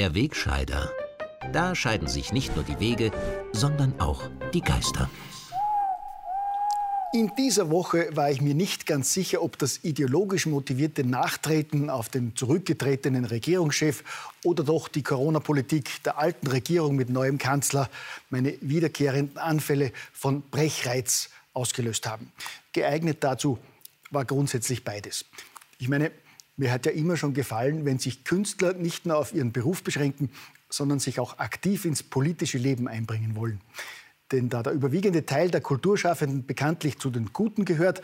Der Wegscheider. Da scheiden sich nicht nur die Wege, sondern auch die Geister. In dieser Woche war ich mir nicht ganz sicher, ob das ideologisch motivierte Nachtreten auf den zurückgetretenen Regierungschef oder doch die Corona-Politik der alten Regierung mit neuem Kanzler meine wiederkehrenden Anfälle von Brechreiz ausgelöst haben. Geeignet dazu war grundsätzlich beides. Ich meine, mir hat ja immer schon gefallen, wenn sich Künstler nicht nur auf ihren Beruf beschränken, sondern sich auch aktiv ins politische Leben einbringen wollen. Denn da der überwiegende Teil der Kulturschaffenden bekanntlich zu den Guten gehört,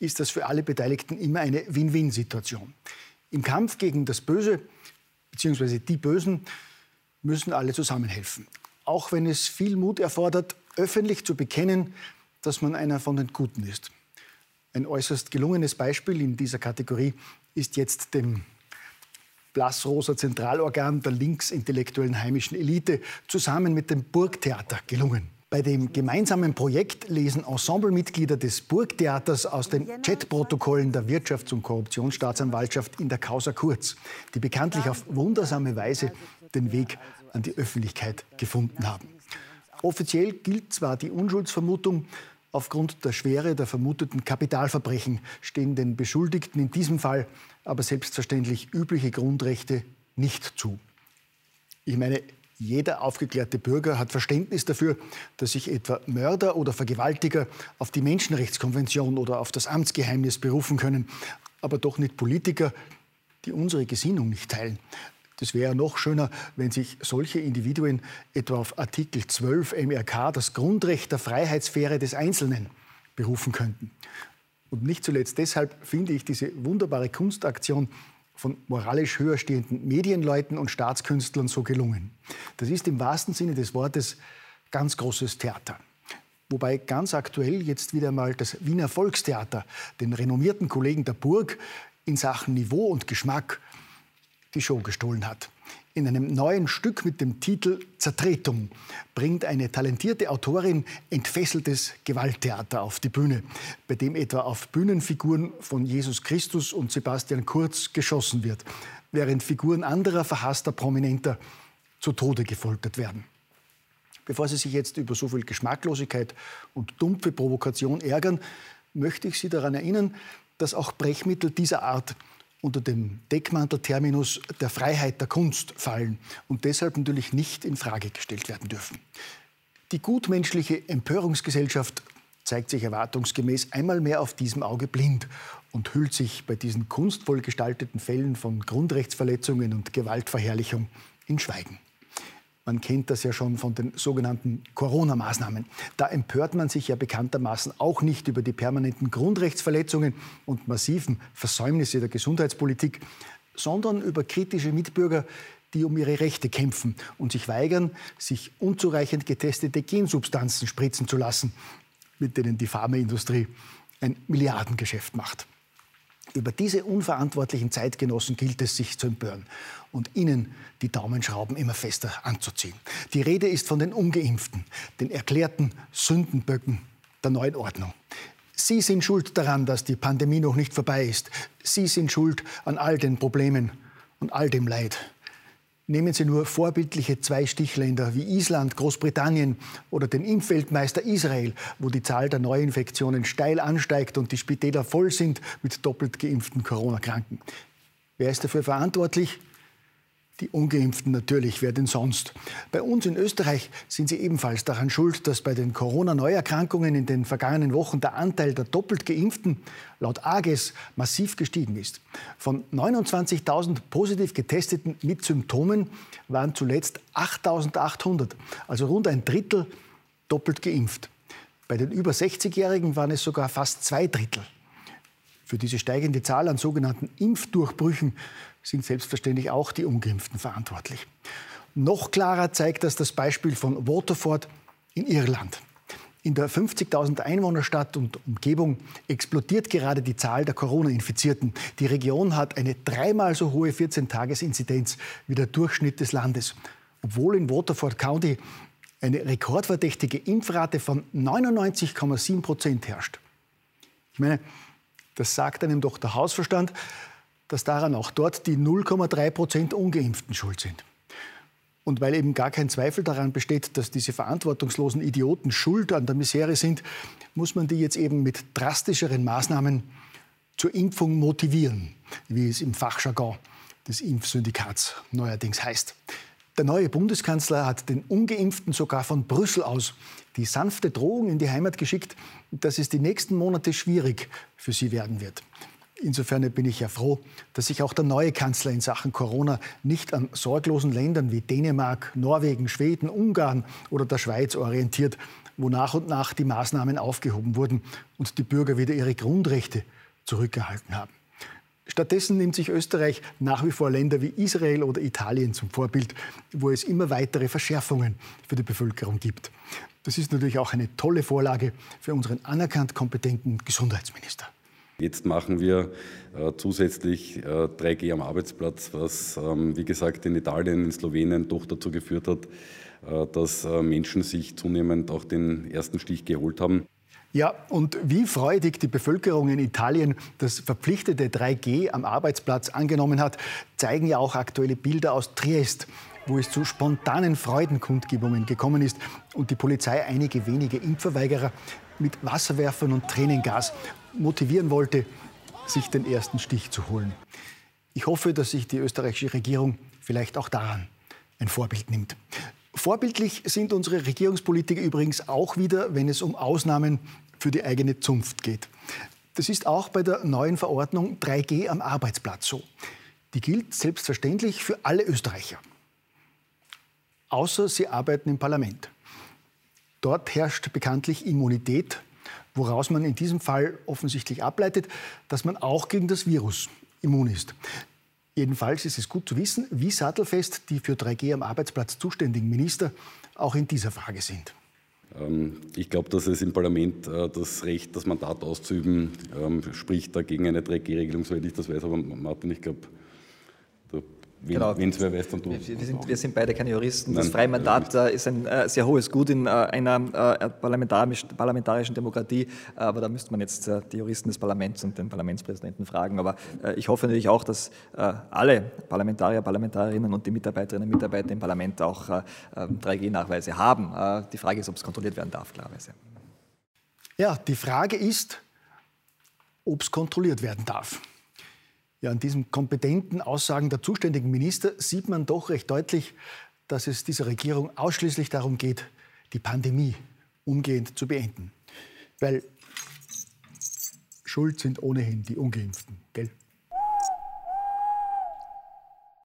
ist das für alle Beteiligten immer eine Win-Win-Situation. Im Kampf gegen das Böse bzw. die Bösen müssen alle zusammenhelfen. Auch wenn es viel Mut erfordert, öffentlich zu bekennen, dass man einer von den Guten ist. Ein äußerst gelungenes Beispiel in dieser Kategorie ist jetzt dem blassrosa Zentralorgan der linksintellektuellen heimischen Elite zusammen mit dem Burgtheater gelungen. Bei dem gemeinsamen Projekt lesen Ensemblemitglieder des Burgtheaters aus den Chatprotokollen der Wirtschafts- und Korruptionsstaatsanwaltschaft in der Causa Kurz, die bekanntlich auf wundersame Weise den Weg an die Öffentlichkeit gefunden haben. Offiziell gilt zwar die Unschuldsvermutung, aufgrund der Schwere der vermuteten Kapitalverbrechen stehen den Beschuldigten in diesem Fall aber selbstverständlich übliche Grundrechte nicht zu. Ich meine, jeder aufgeklärte Bürger hat Verständnis dafür, dass sich etwa Mörder oder Vergewaltiger auf die Menschenrechtskonvention oder auf das Amtsgeheimnis berufen können, aber doch nicht Politiker, die unsere Gesinnung nicht teilen. Das wäre noch schöner, wenn sich solche Individuen etwa auf Artikel 12 MRK, das Grundrecht der Freiheitssphäre des Einzelnen, berufen könnten. Und nicht zuletzt deshalb finde ich diese wunderbare Kunstaktion von moralisch höher stehenden Medienleuten und Staatskünstlern so gelungen. Das ist im wahrsten Sinne des Wortes ganz großes Theater. Wobei ganz aktuell jetzt wieder mal das Wiener Volkstheater den renommierten Kollegen der Burg in Sachen Niveau und Geschmack die Show gestohlen hat. In einem neuen Stück mit dem Titel Zertretung bringt eine talentierte Autorin entfesseltes Gewalttheater auf die Bühne, bei dem etwa auf Bühnenfiguren von Jesus Christus und Sebastian Kurz geschossen wird, während Figuren anderer verhasster Prominenter zu Tode gefoltert werden. Bevor Sie sich jetzt über so viel Geschmacklosigkeit und dumpfe Provokation ärgern, möchte ich Sie daran erinnern, dass auch Brechmittel dieser Art unter dem Deckmantelterminus der Freiheit der Kunst fallen und deshalb natürlich nicht in Frage gestellt werden dürfen. Die gutmenschliche Empörungsgesellschaft zeigt sich erwartungsgemäß einmal mehr auf diesem Auge blind und hüllt sich bei diesen kunstvoll gestalteten Fällen von Grundrechtsverletzungen und Gewaltverherrlichung in Schweigen. Man kennt das ja schon von den sogenannten Corona-Maßnahmen. Da empört man sich ja bekanntermaßen auch nicht über die permanenten Grundrechtsverletzungen und massiven Versäumnisse der Gesundheitspolitik, sondern über kritische Mitbürger, die um ihre Rechte kämpfen und sich weigern, sich unzureichend getestete Gensubstanzen spritzen zu lassen, mit denen die Pharmaindustrie ein Milliardengeschäft macht. Über diese unverantwortlichen Zeitgenossen gilt es, sich zu empören und ihnen die Daumenschrauben immer fester anzuziehen. Die Rede ist von den Ungeimpften, den erklärten Sündenböcken der neuen Ordnung. Sie sind schuld daran, dass die Pandemie noch nicht vorbei ist. Sie sind schuld an all den Problemen und all dem Leid. Nehmen Sie nur vorbildliche zwei Stichländer wie Island, Großbritannien oder den Impfweltmeister Israel, wo die Zahl der Neuinfektionen steil ansteigt und die Spitäler voll sind mit doppelt geimpften Corona-Kranken. Wer ist dafür verantwortlich? Die Ungeimpften natürlich, wer denn sonst? Bei uns in Österreich sind sie ebenfalls daran schuld, dass bei den Corona-Neuerkrankungen in den vergangenen Wochen der Anteil der doppelt Geimpften laut AGES massiv gestiegen ist. Von 29.000 positiv Getesteten mit Symptomen waren zuletzt 8.800, also rund ein Drittel doppelt geimpft. Bei den über 60-Jährigen waren es sogar fast zwei Drittel. Für diese steigende Zahl an sogenannten Impfdurchbrüchen sind selbstverständlich auch die Ungeimpften verantwortlich. Noch klarer zeigt das das Beispiel von Waterford in Irland. In der 50.000 Einwohnerstadt und Umgebung explodiert gerade die Zahl der Corona-Infizierten. Die Region hat eine dreimal so hohe 14-Tages-Inzidenz wie der Durchschnitt des Landes, obwohl in Waterford County eine rekordverdächtige Impfrate von 99,7 Prozent herrscht. Ich meine, das sagt einem doch der Hausverstand dass daran auch dort die 0,3 Prozent Ungeimpften schuld sind. Und weil eben gar kein Zweifel daran besteht, dass diese verantwortungslosen Idioten schuld an der Misere sind, muss man die jetzt eben mit drastischeren Maßnahmen zur Impfung motivieren, wie es im Fachjargon des Impfsyndikats neuerdings heißt. Der neue Bundeskanzler hat den Ungeimpften sogar von Brüssel aus die sanfte Drohung in die Heimat geschickt, dass es die nächsten Monate schwierig für sie werden wird. Insofern bin ich ja froh, dass sich auch der neue Kanzler in Sachen Corona nicht an sorglosen Ländern wie Dänemark, Norwegen, Schweden, Ungarn oder der Schweiz orientiert, wo nach und nach die Maßnahmen aufgehoben wurden und die Bürger wieder ihre Grundrechte zurückgehalten haben. Stattdessen nimmt sich Österreich nach wie vor Länder wie Israel oder Italien zum Vorbild, wo es immer weitere Verschärfungen für die Bevölkerung gibt. Das ist natürlich auch eine tolle Vorlage für unseren anerkannt kompetenten Gesundheitsminister. Jetzt machen wir äh, zusätzlich äh, 3G am Arbeitsplatz, was, ähm, wie gesagt, in Italien, in Slowenien doch dazu geführt hat, äh, dass äh, Menschen sich zunehmend auch den ersten Stich geholt haben. Ja, und wie freudig die Bevölkerung in Italien das verpflichtete 3G am Arbeitsplatz angenommen hat, zeigen ja auch aktuelle Bilder aus Triest, wo es zu spontanen Freudenkundgebungen gekommen ist und die Polizei einige wenige Impfverweigerer mit Wasserwerfern und Tränengas motivieren wollte, sich den ersten Stich zu holen. Ich hoffe, dass sich die österreichische Regierung vielleicht auch daran ein Vorbild nimmt. Vorbildlich sind unsere Regierungspolitiker übrigens auch wieder, wenn es um Ausnahmen für die eigene Zunft geht. Das ist auch bei der neuen Verordnung 3G am Arbeitsplatz so. Die gilt selbstverständlich für alle Österreicher. Außer sie arbeiten im Parlament. Dort herrscht bekanntlich Immunität, woraus man in diesem Fall offensichtlich ableitet, dass man auch gegen das Virus immun ist. Jedenfalls ist es gut zu wissen, wie sattelfest die für 3G am Arbeitsplatz zuständigen Minister auch in dieser Frage sind. Ähm, ich glaube, dass es im Parlament äh, das Recht, das Mandat auszuüben, ähm, spricht dagegen eine 3G-Regelung, soweit ich das weiß. Aber Martin, ich glaube, wenn genau. es wer weiß, dann du. Wir sind, wir sind beide keine Juristen. Nein, das freie Mandat äh, ist ein äh, sehr hohes Gut in äh, einer äh, parlamentarisch, parlamentarischen Demokratie. Aber da müsste man jetzt äh, die Juristen des Parlaments und den Parlamentspräsidenten fragen. Aber äh, ich hoffe natürlich auch, dass alle Parlamentarier, Parlamentarierinnen und die Mitarbeiterinnen und Mitarbeiter im Parlament auch 3G-Nachweise haben. die Frage ist, ob es kontrolliert werden darf, klarerweise. Ja, die Frage ist, ob es kontrolliert werden darf. Ja, an diesen kompetenten Aussagen der zuständigen Minister sieht man doch recht deutlich, dass es dieser Regierung ausschließlich darum geht, die Pandemie umgehend zu beenden. Weil schuld sind ohnehin die Ungeimpften, gell?